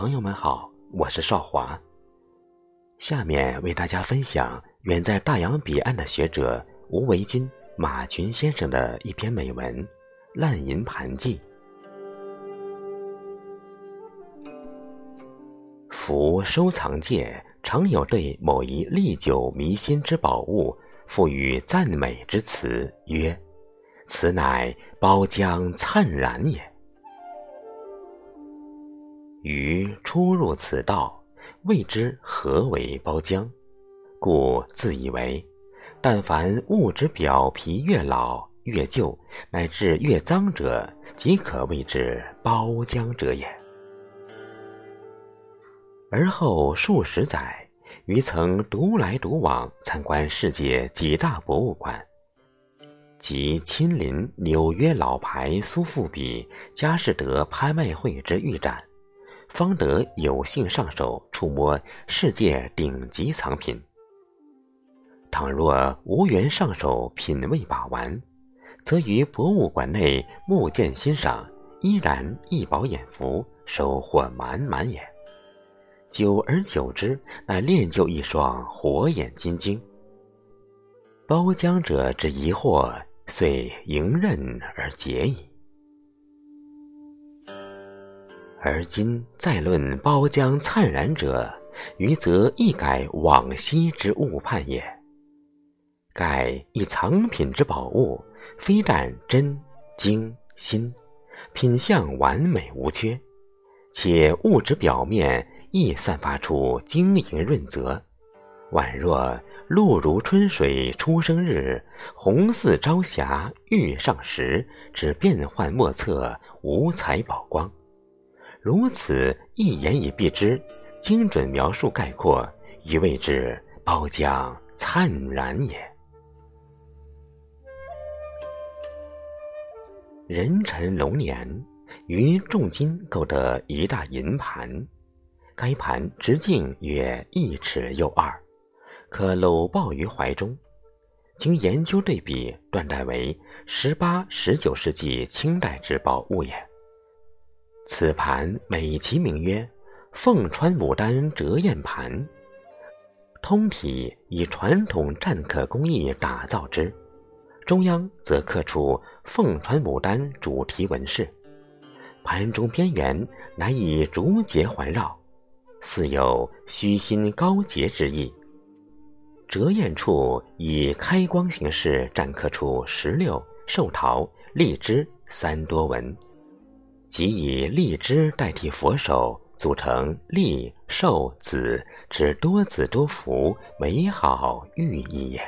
朋友们好，我是少华。下面为大家分享远在大洋彼岸的学者吴维军、马群先生的一篇美文《烂银盘记》。夫收藏界常有对某一历久弥新之宝物，赋予赞美之词，曰：“此乃包浆灿然也。”余初入此道，未知何为包浆，故自以为，但凡物之表皮越老越旧，乃至越脏者，即可谓之包浆者也。而后数十载，余曾独来独往参观世界几大博物馆，即亲临纽约老牌苏富比佳士得拍卖会之预展。方得有幸上手触摸世界顶级藏品。倘若无缘上手品味把玩，则于博物馆内目见欣赏，依然一饱眼福，收获满满也。久而久之，乃练就一双火眼金睛。包浆者之疑惑，遂迎刃而解矣。而今再论包浆灿然者，余则一改往昔之误判也。盖一藏品之宝物，非但真、精、新，品相完美无缺，且物质表面亦散发出晶莹润泽，宛若露如春水初生日，红似朝霞欲上时之变幻莫测五彩宝光。如此一言以蔽之，精准描述概括，以谓之包浆灿然也。壬辰龙年，于重金购得一大银盘，该盘直径约一尺又二，可搂抱于怀中。经研究对比，断代为十八、十九世纪清代之宝物也。此盘美其名曰“凤穿牡丹折燕盘”，通体以传统篆刻工艺打造之，中央则刻出凤穿牡丹主题纹饰，盘中边缘乃以竹节环绕，似有虚心高洁之意。折燕处以开光形式展刻出石榴、寿桃、荔枝三多纹。即以荔枝代替佛手，组成荔寿子之多子多福、美好寓意也。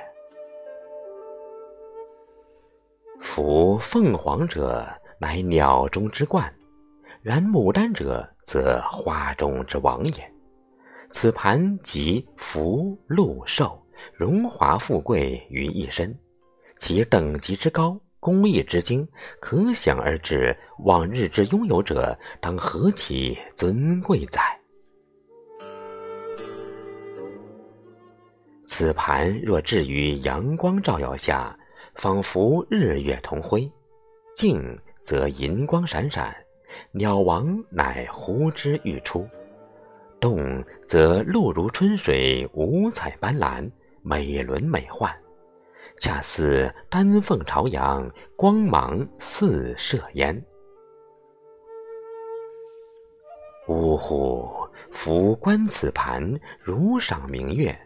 夫凤凰者，乃鸟中之冠；然牡丹者，则花中之王也。此盘集福禄寿、荣华富贵于一身，其等级之高。工艺之精，可想而知，往日之拥有者当何其尊贵哉！此盘若置于阳光照耀下，仿佛日月同辉；静则银光闪闪，鸟王乃呼之欲出；动则露如春水，五彩斑斓，美轮美奂。恰似丹凤朝阳，光芒四射焉。呜呼！夫观此盘，如赏明月，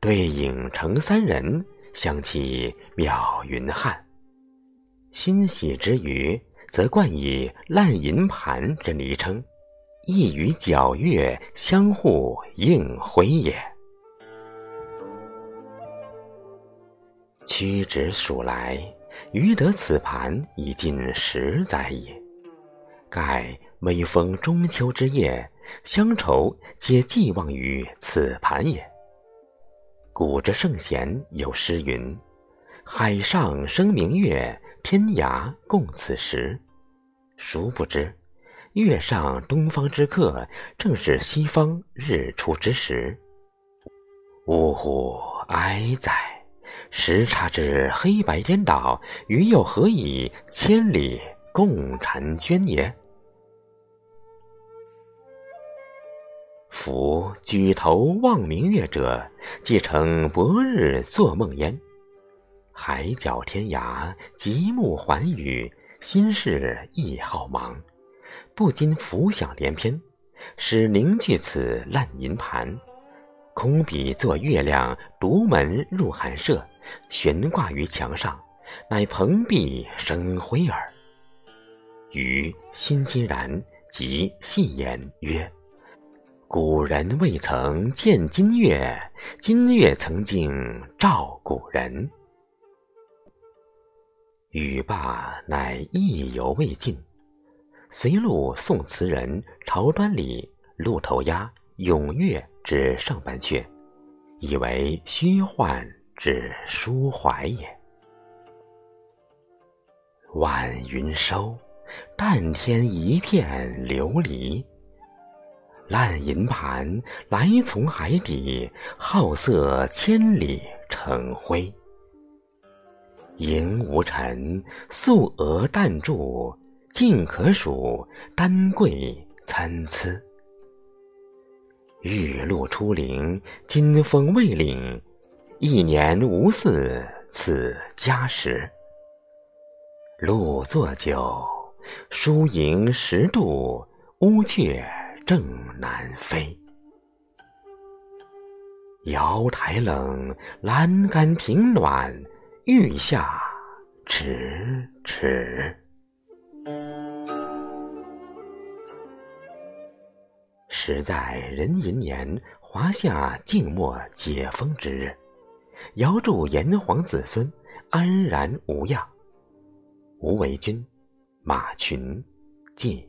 对影成三人，相期渺云汉。欣喜之余，则冠以烂银盘之昵称，亦与皎月相互映辉也。屈指数来，余得此盘已近十载也。盖每逢中秋之夜，乡愁皆寄望于此盘也。古之圣贤有诗云：“海上生明月，天涯共此时。”殊不知，月上东方之客，正是西方日出之时。呜呼，哀哉！时差之黑白颠倒，余又何以千里共婵娟也？夫举头望明月者，即成薄日做梦焉。海角天涯，极目寰宇，心事亦浩茫，不禁浮想联翩，使凝聚此烂银盘。空笔作月亮，独门入寒舍，悬挂于墙上，乃蓬荜生辉耳。于心欣然，即戏言曰。古人未曾见今月，今月曾经照古人。语罢，乃意犹未尽。随录宋词人朝端里鹿头鸭咏月之上半阙，以为虚幻指抒怀也。晚云收，淡天一片琉璃。烂银盘来从海底，好色千里成灰。萤无尘，素娥淡柱，尽可数丹桂参差。玉露初临，金风未领，一年无似此佳时。露作酒，疏萤十度，乌鹊。正南飞，瑶台冷，栏杆平暖，玉下迟迟。时在壬寅年华夏静默解封之日，遥祝炎黄子孙安然无恙。吴为君，马群，记。